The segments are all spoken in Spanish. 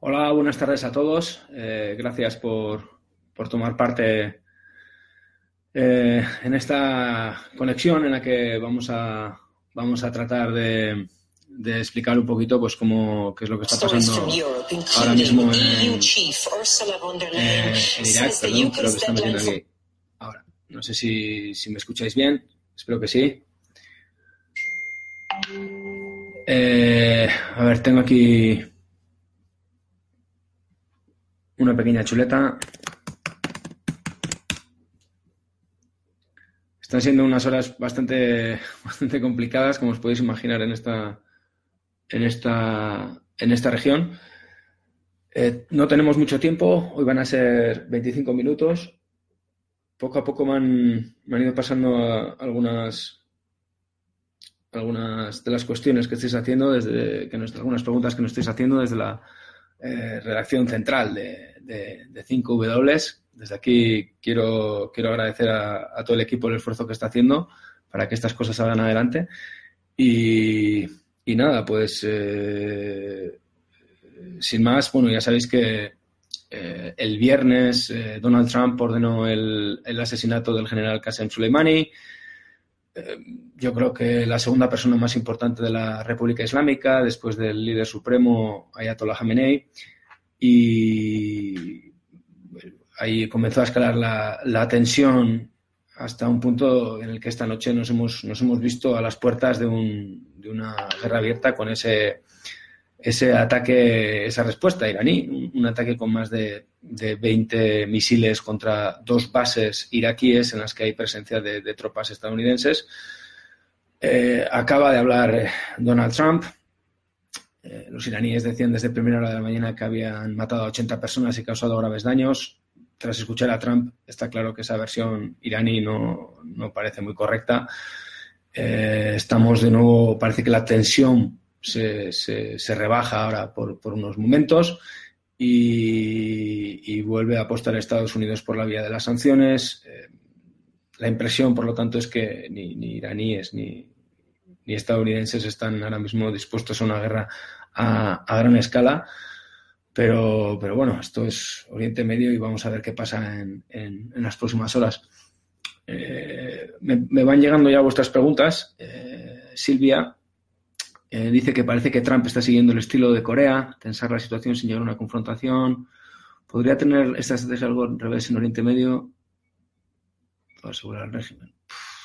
Hola, buenas tardes a todos. Eh, gracias por, por, tomar parte eh, en esta conexión en la que vamos a vamos a tratar de, de explicar un poquito pues cómo qué es lo que está pasando ahora mismo en, en Irak, perdón, creo que está metiendo aquí. Ahora, no sé si, si me escucháis bien, espero que sí. Eh, a ver, tengo aquí una pequeña chuleta. Están siendo unas horas bastante, bastante complicadas, como os podéis imaginar en esta, en esta, en esta región. Eh, no tenemos mucho tiempo, hoy van a ser 25 minutos. Poco a poco me han, me han ido pasando algunas, algunas de las cuestiones que estáis haciendo, desde que nos, algunas preguntas que nos estáis haciendo desde la eh, redacción central de, de, de 5W desde aquí quiero, quiero agradecer a, todo el equipo el esfuerzo que está haciendo para que estas cosas salgan adelante. Y, nada, pues eh, sin más, bueno, ya sabéis que eh, el viernes Donald Trump ordenó el, el, asesinato del general Qasem Soleimani. Eh, yo creo que la segunda persona más importante de la República Islámica, después del líder supremo Ayatollah Khamenei. Y ahí comenzó a escalar la, la, tensión hasta un punto en el que esta noche nos hemos, nos hemos visto a las puertas de, un, de una guerra abierta con ese, ese ataque, esa respuesta iraní, un, ataque con más de, de, 20 misiles contra dos bases iraquíes en las que hay presencia de, tropas estadounidenses. Eh, acaba de hablar Donald Trump. Eh, los iraníes decían desde primera hora de la mañana que habían matado a 80 personas y causado graves daños tras escuchar a Trump, está claro que esa versión iraní no, no parece muy correcta. Eh, estamos de nuevo, parece que la tensión se, rebaja ahora por, unos momentos y, vuelve a apostar a Estados Unidos por la vía de las sanciones. Eh, la impresión, por lo tanto, es que ni, iraníes ni, ni, estadounidenses están ahora mismo dispuestos a una guerra a, gran escala. Pero, pero bueno, esto es Oriente Medio y vamos a ver qué pasa en las próximas horas. Eh, me, me, van llegando ya vuestras preguntas. Eh, Silvia eh, dice que parece que Trump está siguiendo el estilo de Corea, tensar la situación sin llegar a una confrontación. ¿Podría tener esta estrategia algo al revés en Oriente Medio para asegurar el régimen?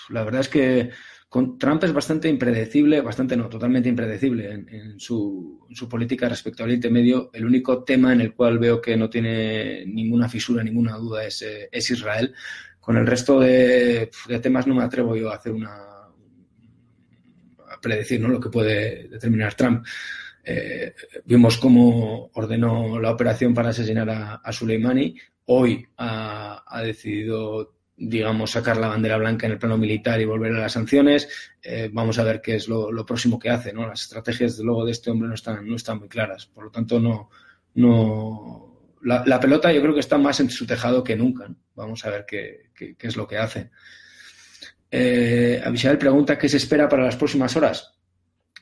la verdad es que con Trump es bastante impredecible, bastante no, totalmente impredecible en, en, su, en, su, política respecto al Oriente Medio. El único tema en el cual veo que no tiene ninguna fisura, ninguna duda es, eh, es Israel. Con el resto de, de, temas no me atrevo yo a hacer una predecir ¿no? lo que puede determinar Trump. Eh, vimos cómo ordenó la operación para asesinar a, a Soleimani. Hoy ha, ha decidido digamos, sacar la bandera blanca en el plano militar y volver a las sanciones. Eh, vamos a ver qué es lo, próximo que hace. ¿no? Las estrategias, de luego, de este hombre no están, no están muy claras. Por lo tanto, no. no la, pelota yo creo que está más en su tejado que nunca. Vamos a ver qué, qué, qué, es lo que hace. Eh, pregunta qué se espera para las próximas horas.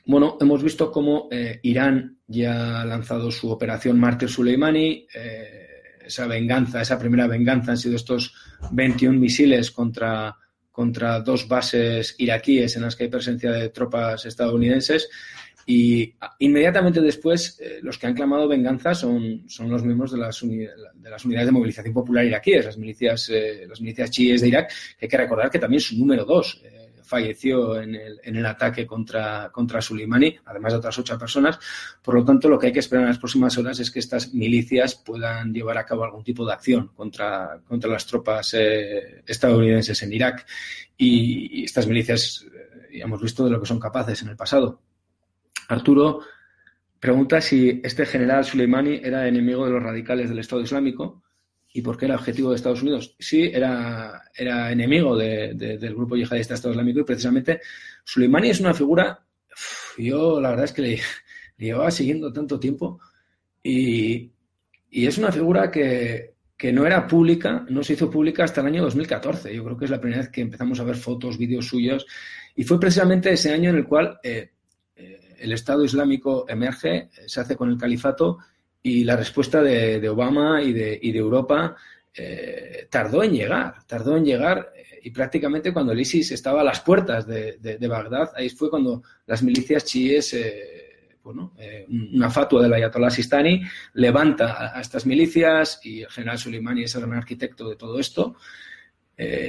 Bueno, hemos visto cómo eh, Irán ya ha lanzado su operación Mártir Soleimani. Eh, esa venganza, esa primera venganza han sido estos 21 misiles contra, contra dos bases iraquíes en las que hay presencia de tropas estadounidenses. Y inmediatamente después, eh, los que han clamado venganza son, son los miembros de las, de las, unidades de movilización popular iraquíes, las milicias, eh, las milicias chiíes de Irak, hay que recordar que también su número dos eh, falleció en el, en el ataque contra, contra Soleimani, además de otras ocho personas. Por lo tanto, lo que hay que esperar en las próximas horas es que estas milicias puedan llevar a cabo algún tipo de acción contra, contra las tropas eh, estadounidenses en Irak. Y, y estas milicias, ya hemos visto de lo que son capaces en el pasado. Arturo pregunta si este general Soleimani era enemigo de los radicales del Estado Islámico y por qué era objetivo de Estados Unidos. Sí, era, era enemigo del grupo yihadista Estado Islámico y precisamente Soleimani es una figura, yo la verdad es que le, llevaba siguiendo tanto tiempo y, es una figura que, no era pública, no se hizo pública hasta el año 2014. Yo creo que es la primera vez que empezamos a ver fotos, vídeos suyos y fue precisamente ese año en el cual eh, el Estado Islámico emerge, se hace con el califato y la respuesta de, Obama y de, Europa eh, tardó en llegar, tardó en llegar eh, y prácticamente cuando el ISIS estaba a las puertas de, Bagdad, ahí fue cuando las milicias chiíes, eh, bueno, una fatua del Ayatollah Sistani levanta a, estas milicias y el general Soleimani es el gran arquitecto de todo esto.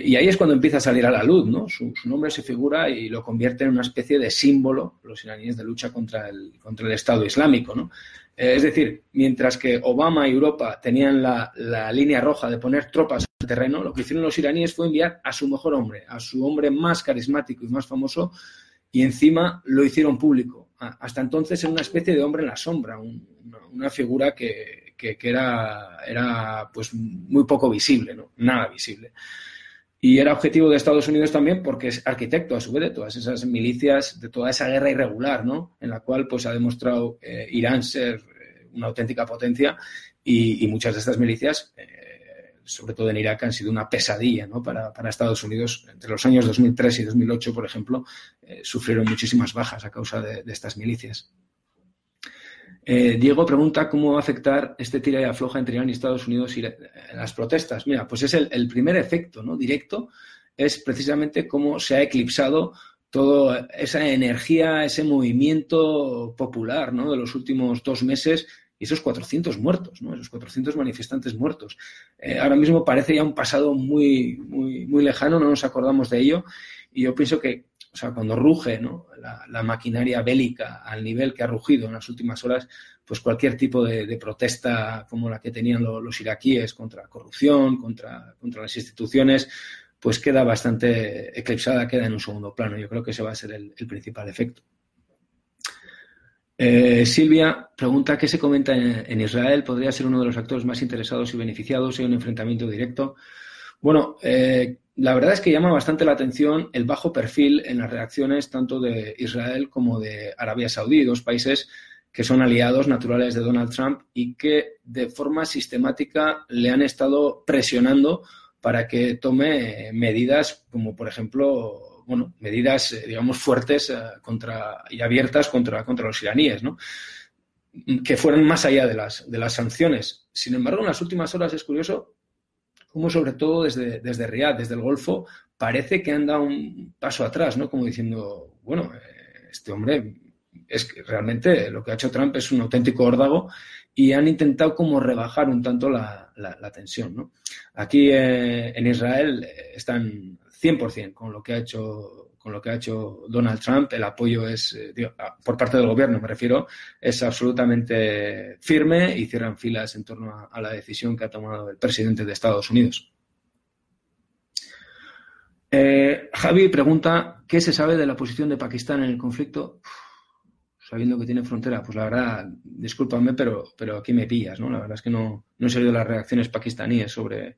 Y ahí es cuando empieza a salir a la luz, ¿no? Su, nombre se figura y lo convierte en una especie de símbolo, los iraníes, de lucha contra el, contra el Estado Islámico, ¿no? Eh, es decir, mientras que Obama y Europa tenían la, línea roja de poner tropas en el terreno, lo que hicieron los iraníes fue enviar a su mejor hombre, a su hombre más carismático y más famoso, y encima lo hicieron público. Hasta entonces era una especie de hombre en la sombra, una, figura que, era, era, pues muy poco visible, ¿no? nada visible. Y era objetivo de Estados Unidos también porque es arquitecto, a su vez, de todas esas milicias, de toda esa guerra irregular, ¿no? En la cual pues, ha demostrado eh, Irán ser eh, una auténtica potencia y, muchas de estas milicias, eh, sobre todo en Irak, han sido una pesadilla ¿no? para, Estados Unidos. Entre los años 2003 y 2008, por ejemplo, sufrieron muchísimas bajas a causa de estas milicias. Eh, Diego pregunta cómo va a afectar este tira y afloja entre Irán y Estados Unidos y las protestas. Mira, pues es el, primer efecto ¿no? directo, es precisamente cómo se ha eclipsado toda esa energía, ese movimiento popular ¿no? de los últimos dos meses y esos 400 muertos, ¿no? esos 400 manifestantes muertos. Eh, ahora mismo parece ya un pasado muy, muy, muy lejano, no nos acordamos de ello y yo pienso que o sea, cuando ruge la, maquinaria bélica al nivel que ha rugido en las últimas horas, pues cualquier tipo de, protesta como la que tenían los, iraquíes contra corrupción, contra, contra las instituciones, pues queda bastante eclipsada, queda en un segundo plano. Yo creo que ese va a ser el, principal efecto. Eh, Silvia pregunta qué se comenta en, Israel. ¿Podría ser uno de los actores más interesados y beneficiados en un enfrentamiento directo? Bueno, eh, la verdad es que llama bastante la atención el bajo perfil en las reacciones tanto de Israel como de Arabia Saudí, dos países que son aliados naturales de Donald Trump y que de forma sistemática le han estado presionando para que tome medidas como, por ejemplo, bueno, medidas, eh, digamos, fuertes eh, contra, y abiertas contra, contra los iraníes, ¿no? que fueran más allá de las, de las sanciones. Sin embargo, en las últimas horas es curioso como sobre todo desde, desde Riyadh, desde el Golfo, parece que han dado un paso atrás, ¿no? Como diciendo, bueno, eh, este hombre es que realmente lo que ha hecho Trump es un auténtico órdago y han intentado como rebajar un tanto la, tensión, ¿no? Aquí eh, en Israel eh, están 100% con lo que ha hecho con lo que ha hecho Donald Trump, el apoyo es, eh, por parte del gobierno me refiero, es absolutamente firme y cierran filas en torno a, la decisión que ha tomado el presidente de Estados Unidos. Eh, Javi pregunta, ¿qué se sabe de la posición de Pakistán en el conflicto? sabiendo que tiene frontera, pues la verdad, discúlpame, pero, pero aquí me pillas, ¿no? La verdad es que no, no he seguido las reacciones pakistaníes sobre,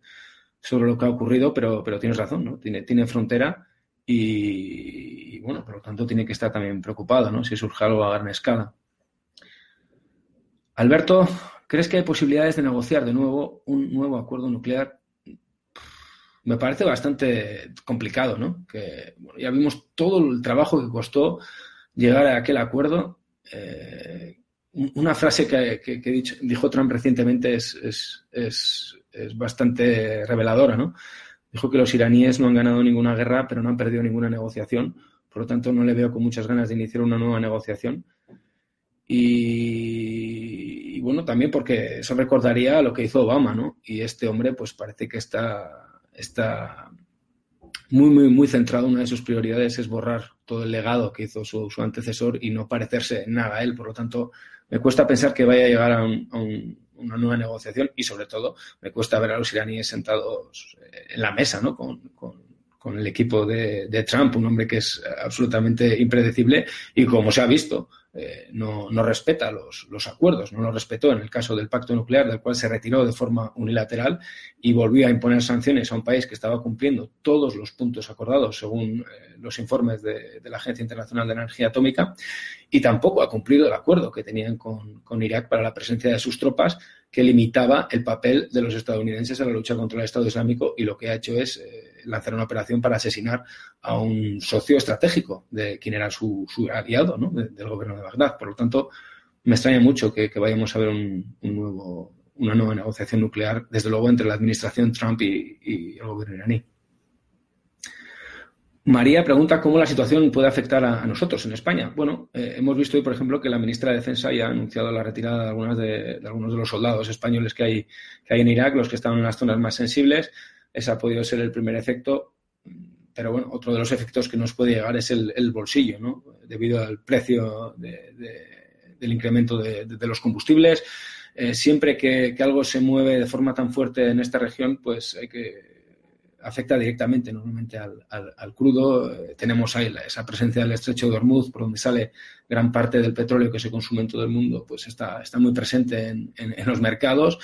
sobre lo que ha ocurrido, pero, pero tienes razón, ¿no? Tiene, tiene frontera y, bueno, por lo tanto tiene que estar también preocupado, ¿no? Si surge algo a gran escala. Alberto, ¿crees que hay posibilidades de negociar de nuevo un nuevo acuerdo nuclear? Me parece bastante complicado, ¿no? Que ya vimos todo el trabajo que costó llegar a aquel acuerdo. Eh, una frase que, dijo Trump recientemente es, es, es bastante reveladora, ¿no? Dijo que los iraníes no han ganado ninguna guerra, pero no han perdido ninguna negociación. Por lo tanto, no le veo con muchas ganas de iniciar una nueva negociación. Y, bueno, también porque eso recordaría lo que hizo Obama, ¿no? Y este hombre, pues parece que está, está muy, muy, muy centrado. Una de sus prioridades es borrar todo el legado que hizo su, antecesor y no parecerse nada a él. Por lo tanto, me cuesta pensar que vaya a llegar a un una nueva negociación y sobre todo me cuesta ver a los iraníes sentados eh, en la mesa ¿no? con, el equipo de, Trump, un hombre que es absolutamente impredecible y como se ha visto eh, no, respeta los, los, acuerdos, no los respetó en el caso del pacto nuclear, del cual se retiró de forma unilateral y volvió a imponer sanciones a un país que estaba cumpliendo todos los puntos acordados según eh, los informes de, la Agencia Internacional de Energía Atómica y tampoco ha cumplido el acuerdo que tenían con, con Irak para la presencia de sus tropas que limitaba el papel de los estadounidenses en la lucha contra el Estado Islámico y lo que ha hecho es eh, lanzar una operación para asesinar a un socio estratégico de quien era su, aliado ¿no? de, del gobierno de Bagdad. Por lo tanto, me extraña mucho que, vayamos a ver un, nuevo, una nueva negociación nuclear, desde luego entre la administración Trump y, el gobierno iraní. María pregunta cómo la situación puede afectar a, nosotros en España. Bueno, eh, hemos visto hoy, por ejemplo, que la ministra de Defensa ya ha anunciado la retirada de, algunas de, algunos de los soldados españoles que hay, que hay en Irak, los que estaban en las zonas más sensibles. Ese ha podido ser el primer efecto, pero bueno, otro de los efectos que nos puede llegar es el, el bolsillo, ¿no? Debido al precio de, del incremento de, los combustibles. Eh, siempre que, que algo se mueve de forma tan fuerte en esta región, pues hay que afecta directamente normalmente al, al, al crudo. Eh, tenemos ahí la, esa presencia del estrecho de Hormuz, por donde sale gran parte del petróleo que se consume en todo el mundo, pues está, está muy presente en, en, en, los mercados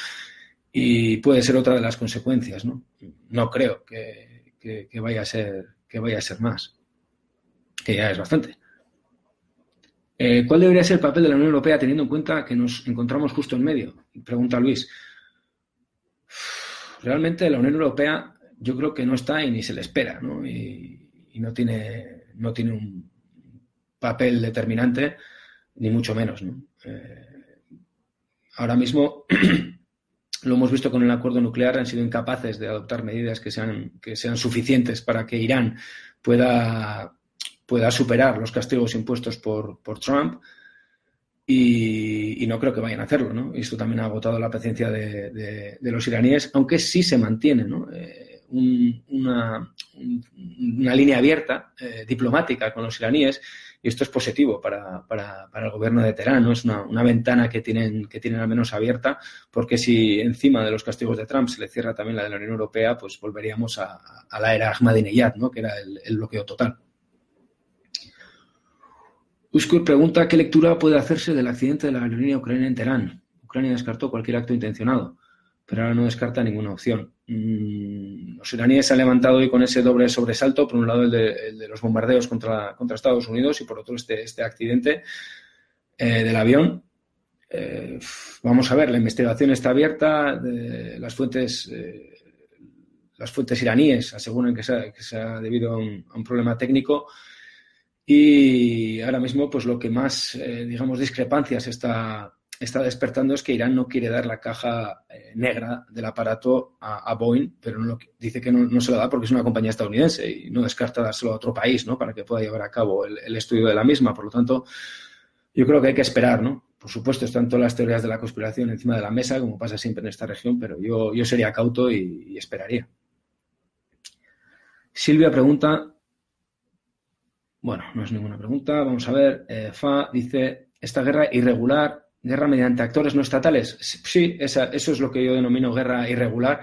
y puede ser otra de las consecuencias. No, no creo que, que, vaya a ser, que vaya a ser más, que ya es bastante. Eh, ¿Cuál debería ser el papel de la Unión Europea teniendo en cuenta que nos encontramos justo en medio? Pregunta Luis. Realmente la Unión Europea yo creo que no está y ni se le espera, ¿no? Y, y no, tiene, no tiene un papel determinante, ni mucho menos, ¿no? Eh, ahora mismo, lo hemos visto con el acuerdo nuclear, han sido incapaces de adoptar medidas que sean, que sean suficientes para que Irán pueda, pueda superar los castigos impuestos por, por Trump. Y, no creo que vayan a hacerlo, ¿no? Y esto también ha agotado la paciencia de, de, de los iraníes, aunque sí se mantiene, ¿no? Eh, un, una, línea abierta eh, diplomática con los iraníes y esto es positivo para, para, para el gobierno de Teherán, ¿no? es una, una, ventana que tienen, que tienen al menos abierta porque si encima de los castigos de Trump se le cierra también la de la Unión Europea, pues volveríamos a, a la era Ahmadinejad, ¿no? que era el, el bloqueo total. Uskur pregunta qué lectura puede hacerse del accidente de la aerolínea ucraniana en Teherán. Ucrania descartó cualquier acto intencionado pero ahora no descarta ninguna opción. Mm, los iraníes se han levantado hoy con ese doble sobresalto, por un lado el de, el de los bombardeos contra, contra, Estados Unidos y por otro este, este accidente eh, del avión. Eh, vamos a ver, la investigación está abierta, las fuentes eh, las fuentes iraníes aseguran que se ha, que se ha debido a un, a un, problema técnico y ahora mismo pues lo que más digamos discrepancias está está despertando es que Irán no quiere dar la caja eh, negra del aparato a, Boeing, pero no, dice que no, se lo da porque es una compañía estadounidense y no descarta dárselo a otro país ¿no? para que pueda llevar a cabo el, estudio de la misma. Por lo tanto, yo creo que hay que esperar. ¿no? Por supuesto, están todas las teorías de la conspiración encima de la mesa, como pasa siempre en esta región, pero yo, yo sería cauto y, y esperaría. Silvia pregunta. Bueno, no es ninguna pregunta. Vamos a ver. Eh, Fa dice: Esta guerra irregular guerra mediante actores no estatales. Sí, esa, eso es lo que yo denomino guerra irregular.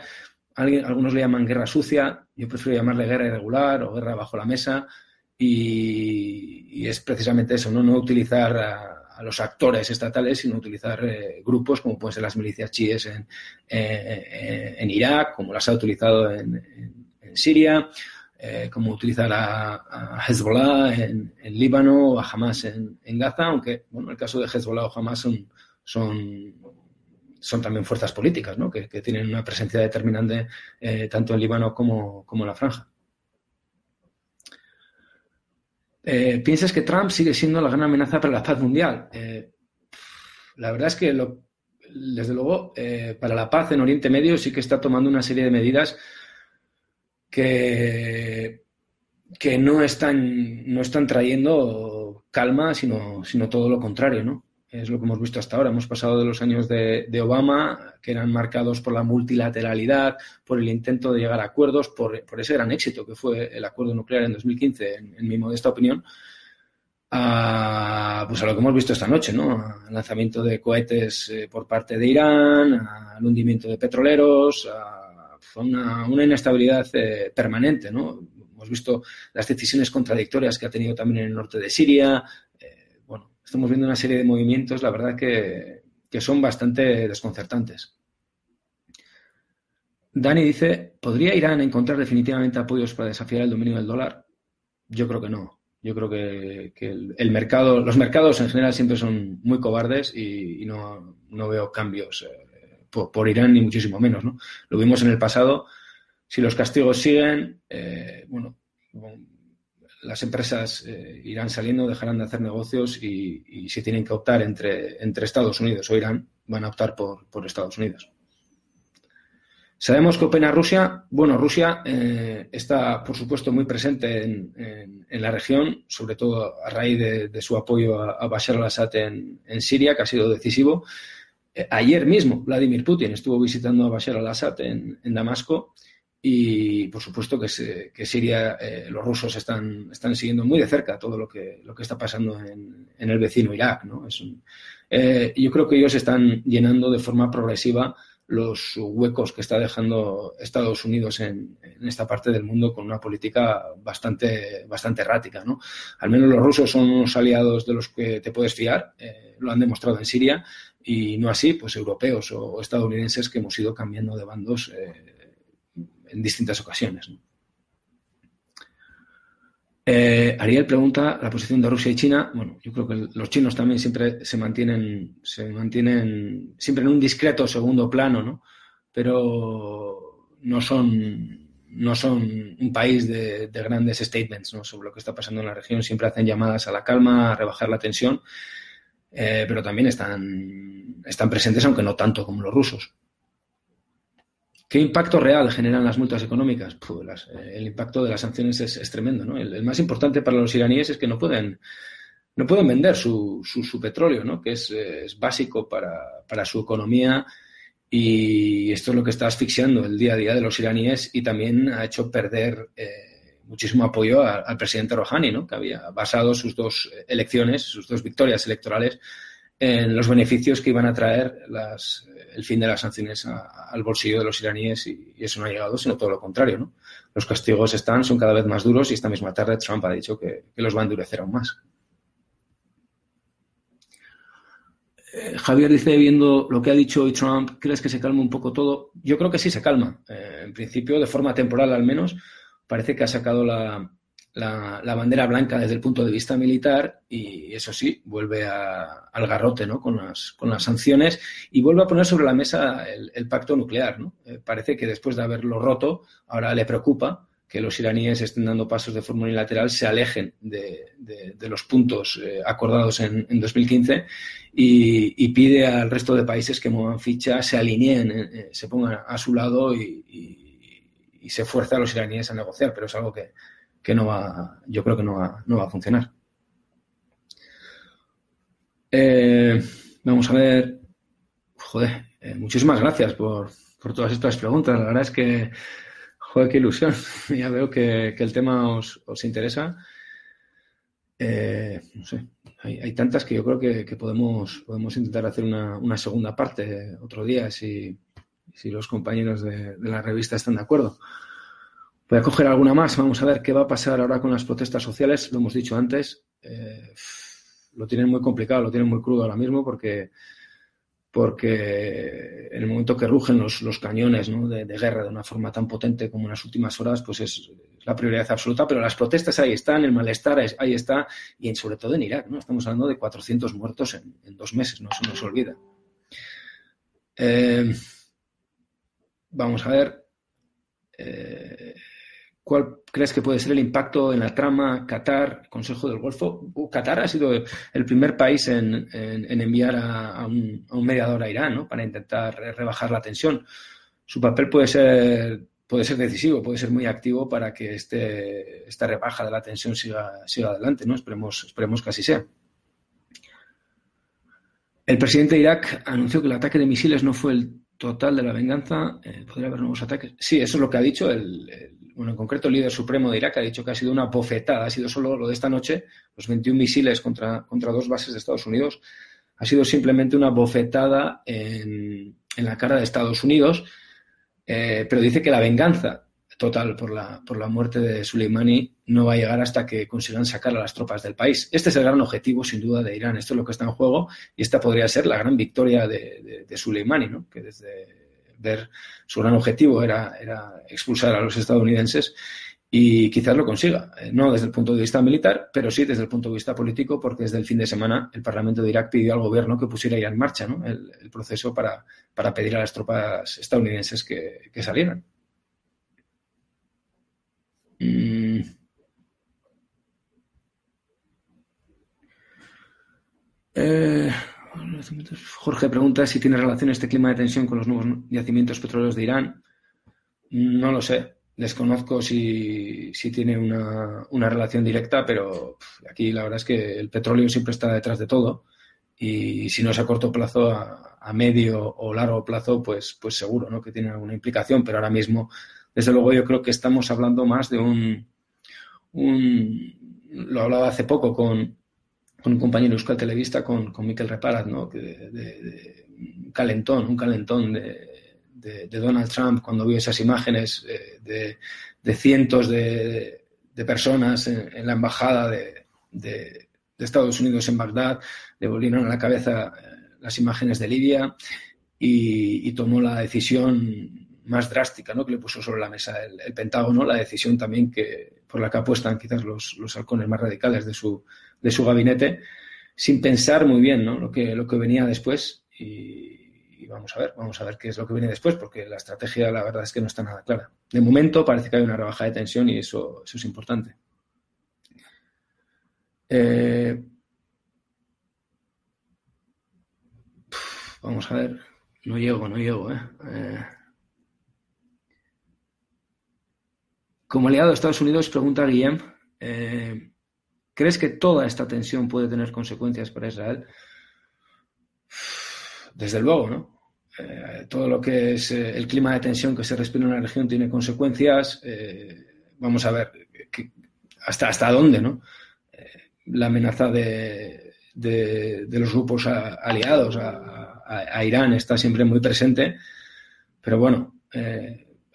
Alguien, algunos le llaman guerra sucia, yo prefiero llamarle guerra irregular o guerra bajo la mesa. Y, es precisamente eso, no, no utilizar a, los actores estatales, sino utilizar eh, grupos como pueden ser las milicias chiíes en, en Irak, como las ha utilizado en, en Siria, eh, como utilizar a, a Hezbollah en, Líbano o a Hamas en, Gaza, aunque bueno, el caso de Hezbollah o Hamas son, son, también fuerzas políticas ¿no? que, tienen una presencia determinante eh, tanto en Líbano como, como en la franja. Eh, ¿Piensas que Trump sigue siendo la gran amenaza para la paz mundial? La verdad es que, lo, desde luego, para la paz en Oriente Medio sí que está tomando una serie de medidas que, que no, están, no están trayendo calma, sino, sino todo lo contrario, ¿no? Es lo que hemos visto hasta ahora. Hemos pasado de los años de, de, Obama, que eran marcados por la multilateralidad, por el intento de llegar a acuerdos, por, por ese gran éxito que fue el acuerdo nuclear en 2015, en, en mi modesta opinión, a, pues a lo que hemos visto esta noche, ¿no? Al lanzamiento de cohetes eh, por parte de Irán, al hundimiento de petroleros, a una, una inestabilidad eh, permanente, ¿no? Hemos visto las decisiones contradictorias que ha tenido también en el norte de Siria. Eh, bueno, estamos viendo una serie de movimientos, la verdad que, que son bastante desconcertantes. Dani dice, ¿podría Irán encontrar definitivamente apoyos para desafiar el dominio del dólar? Yo creo que no. Yo creo que, el, mercado, los mercados en general siempre son muy cobardes y, no, veo cambios eh, por, Irán ni muchísimo menos. ¿no? Lo vimos en el pasado. Si los castigos siguen, eh, bueno, las empresas eh, irán saliendo, dejarán de hacer negocios y, si tienen que optar entre, entre Estados Unidos o Irán, van a optar por Estados Unidos. ¿Sabemos qué opina Rusia? Bueno, Rusia eh, está, por supuesto, muy presente en, la región, sobre todo a raíz de, su apoyo a, Bashar al-Assad en, Siria, que ha sido decisivo. Eh, ayer mismo, Vladimir Putin estuvo visitando a Bashar al-Assad en, Damasco y, por supuesto, que, Siria, eh, los rusos están, están siguiendo muy de cerca todo lo que, lo que está pasando en, el vecino Irak. ¿no? Es yo creo que ellos están llenando de forma progresiva los huecos que está dejando Estados Unidos en, esta parte del mundo con una política bastante, bastante errática. ¿no? Al menos los rusos son unos aliados de los que te puedes fiar, eh, lo han demostrado en Siria, y no así, pues europeos o, estadounidenses que hemos ido cambiando de bandos eh, en distintas ocasiones. Eh, Ariel pregunta la posición de Rusia y China. Bueno, yo creo que los chinos también siempre se mantienen, siempre en un discreto segundo plano, ¿no? Pero no son, no son un país de, grandes statements sobre lo que está pasando en la región. Siempre hacen llamadas a la calma, a rebajar la tensión, eh, pero también están, están presentes, aunque no tanto como los rusos. ¿Qué impacto real generan las multas económicas? Pues eh, el impacto de las sanciones es, tremendo. ¿no? El, más importante para los iraníes es que no pueden, no pueden vender su, su, petróleo, ¿no? que es, es básico para, para, su economía y esto es lo que está asfixiando el día a día de los iraníes y también ha hecho perder eh, muchísimo apoyo al presidente Rouhani, ¿no? que había basado sus dos elecciones, sus dos victorias electorales en los beneficios que iban a traer las, el fin de las sanciones al bolsillo de los iraníes y, eso no ha llegado, sino todo lo contrario. ¿no? Los castigos están, son cada vez más duros y esta misma tarde Trump ha dicho que, los va a endurecer aún más. Eh, Javier dice, viendo lo que ha dicho hoy Trump, ¿crees que se calma un poco todo? Yo creo que sí se calma. Eh, en principio, de forma temporal al menos, parece que ha sacado la, la, bandera blanca desde el punto de vista militar y eso sí, vuelve al garrote ¿no? con, las, con las sanciones y vuelve a poner sobre la mesa el, pacto nuclear. ¿no? Eh, parece que después de haberlo roto, ahora le preocupa que los iraníes estén dando pasos de forma unilateral, se alejen de, los puntos eh, acordados en, 2015 y, pide al resto de países que muevan ficha, se alineen, eh, se pongan a su lado y, y se fuerza a los iraníes a negociar, pero es algo que, que no va, yo creo que no va, no va a funcionar. Eh, vamos a ver. Joder, eh, muchísimas gracias por, todas estas preguntas. La verdad es que, joder, qué ilusión. ya veo que, el tema os, interesa. Eh, no sé, hay, tantas que yo creo que, podemos, podemos intentar hacer una, segunda parte otro día si, los compañeros de la revista están de acuerdo. Voy a coger alguna más. Vamos a ver qué va a pasar ahora con las protestas sociales. Lo hemos dicho antes. Eh, lo tienen muy complicado, lo tienen muy crudo ahora mismo porque, porque en el momento que rugen los, cañones de, guerra de una forma tan potente como en las últimas horas, pues es, la prioridad absoluta. Pero las protestas ahí están, el malestar ahí está y sobre todo en Irak. Estamos hablando de 400 muertos en, dos meses, no se nos olvida. Eh, vamos a ver. Eh, ¿Cuál crees que puede ser el impacto en la trama Qatar, Consejo del Golfo? Qatar ha sido el primer país en, enviar a, un, mediador a Irán ¿no? para intentar rebajar la tensión. Su papel puede ser, puede ser decisivo, puede ser muy activo para que este, esta rebaja de la tensión siga, adelante. ¿no? Esperemos, esperemos que así sea. El presidente de Irak anunció que el ataque de misiles no fue el total de la venganza. Eh, podría haber nuevos ataques. Sí, eso es lo que ha dicho el bueno, en concreto el líder supremo de Irak ha dicho que ha sido una bofetada, ha sido solo lo de esta noche, los 21 misiles contra, contra dos bases de Estados Unidos, ha sido simplemente una bofetada en, la cara de Estados Unidos, eh, pero dice que la venganza total por la, por la muerte de Soleimani no va a llegar hasta que consigan sacar a las tropas del país. Este es el gran objetivo, sin duda, de Irán. Esto es lo que está en juego y esta podría ser la gran victoria de, de, Soleimani, ¿no? que desde ver su gran objetivo era, era expulsar a los estadounidenses y quizás lo consiga, eh, no desde el punto de vista militar, pero sí desde el punto de vista político, porque desde el fin de semana el Parlamento de Irak pidió al gobierno que pusiera ya en marcha ¿no? el, proceso para, para, pedir a las tropas estadounidenses que, que salieran. Mm. Eh, Jorge pregunta si tiene relación este clima de tensión con los nuevos yacimientos petroleros de Irán. No lo sé. Desconozco si, tiene una, relación directa, pero aquí la verdad es que el petróleo siempre está detrás de todo y si no es a corto plazo, a, medio o largo plazo, pues, pues seguro ¿no? que tiene alguna implicación, pero ahora mismo, desde luego, yo creo que estamos hablando más de un, lo hablaba hace poco con, un compañero Euskal Televista, con, con Miquel Reparat, ¿no? un calentón, un calentón de, Donald Trump cuando vio esas imágenes eh, de, cientos de, personas en, la embajada de, Estados Unidos en Bagdad, le volvieron a la cabeza eh, las imágenes de Libia y, tomó la decisión más drástica ¿no? que le puso sobre la mesa el, Pentágono, la decisión también que por la que apuestan quizás los, los halcones más radicales de su, de su gabinete, sin pensar muy bien ¿no? lo, que, lo que venía después. Y, vamos a ver, vamos a ver qué es lo que viene después, porque la estrategia la verdad es que no está nada clara. De momento parece que hay una rebaja de tensión y eso, eso es importante. Eh, vamos a ver, no llego, no llego. ¿eh? Eh, como aliado de Estados Unidos, pregunta Guillem, ¿crees que toda esta tensión puede tener consecuencias para Israel? Desde luego, ¿no? Eh, todo lo que es eh, el clima de tensión que se respira en la región tiene consecuencias. Eh, vamos a ver hasta, hasta dónde, ¿no? la amenaza de, de, los grupos aliados a, Irán está siempre muy presente, pero bueno,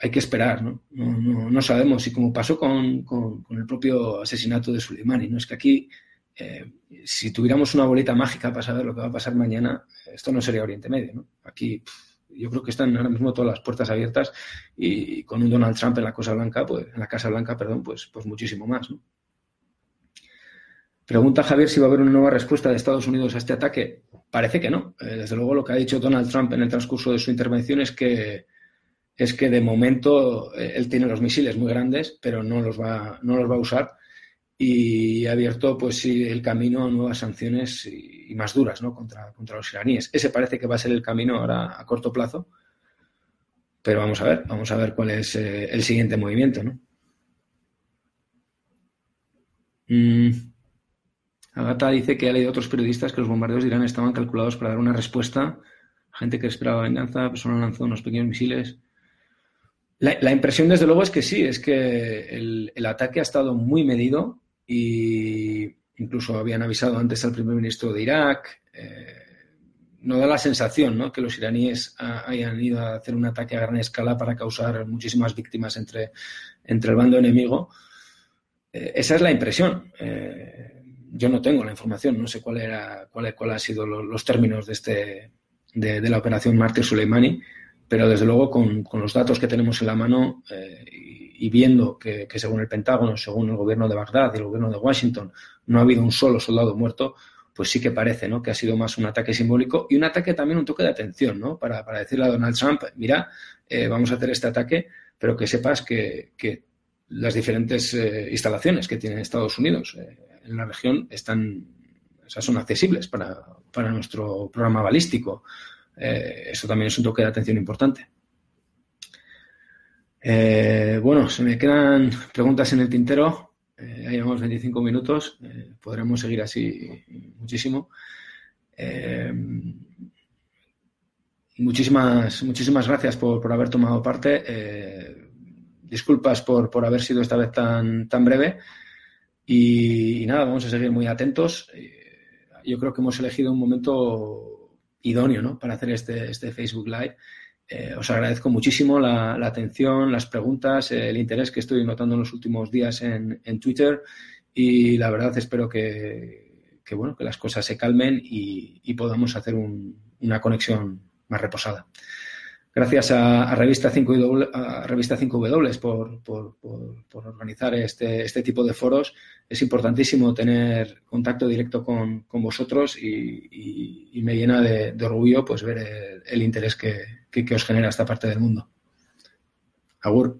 hay que esperar, ¿no? No, no, sabemos. Y como pasó con, el propio asesinato de Soleimani, ¿no? Es que aquí eh, si tuviéramos una bolita mágica para saber lo que va a pasar mañana, esto no sería Oriente Medio. Aquí yo creo que están ahora mismo todas las puertas abiertas y, con un Donald Trump en la Casa Blanca, pues, en la Casa Blanca, perdón, pues, pues muchísimo más. Pregunta Javier si va a haber una nueva respuesta de Estados Unidos a este ataque. Parece que no. Eh, desde luego lo que ha dicho Donald Trump en el transcurso de su intervención es que es que de momento eh, él tiene los misiles muy grandes, pero no los va, no los va a usar y ha abierto pues el camino a nuevas sanciones y, más duras ¿no? contra, contra los iraníes. Ese parece que va a ser el camino ahora a corto plazo, pero vamos a ver, vamos a ver cuál es eh, el siguiente movimiento. ¿no? Mm. Agata dice que ha leído otros periodistas que los bombardeos de Irán estaban calculados para dar una respuesta. Gente que esperaba venganza, persona lanzó unos pequeños misiles. La, impresión, desde luego, es que sí, es que el, ataque ha estado muy medido, y incluso habían avisado antes al primer ministro de Irak. Eh, no da la sensación ¿no? que los iraníes hayan ido a hacer un ataque a gran escala para causar muchísimas víctimas entre, entre el bando enemigo. Eh, esa es la impresión. Eh, yo no tengo la información, no sé cuál era, han sido los, términos de, este, de, la operación Mártir Soleimani, pero desde luego con, los datos que tenemos en la mano y viendo que, según el Pentágono, según el gobierno de Bagdad y el gobierno de Washington, no ha habido un solo soldado muerto, pues sí que parece ¿no? que ha sido más un ataque simbólico y un ataque también, un toque de atención, ¿no? para, decirle a Donald Trump, mira, eh, vamos a hacer este ataque, pero que sepas que, las diferentes eh, instalaciones que tiene Estados Unidos eh, en la región están, son accesibles para nuestro programa balístico. Eso también es un toque de atención importante. Eh, bueno, se me quedan preguntas en el tintero. Eh, ya llevamos 25 minutos. Eh, podremos seguir así muchísimo. muchísimas, muchísimas gracias por, haber tomado parte. disculpas por, por, haber sido esta vez tan, tan breve. Y, nada, vamos a seguir muy atentos. yo creo que hemos elegido un momento idóneo ¿no? para hacer este, este Facebook Live eh, os agradezco muchísimo la, atención, las preguntas, el interés que estoy notando en los últimos días en, Twitter y la verdad espero que, bueno, que las cosas se calmen y, podamos hacer una conexión más reposada. Gracias a, Revista 5W, a Revista 5W por, por, organizar este, este, tipo de foros. Es importantísimo tener contacto directo con, vosotros y, me llena de, orgullo pues ver el, interés que, que, os genera esta parte del mundo. Agur.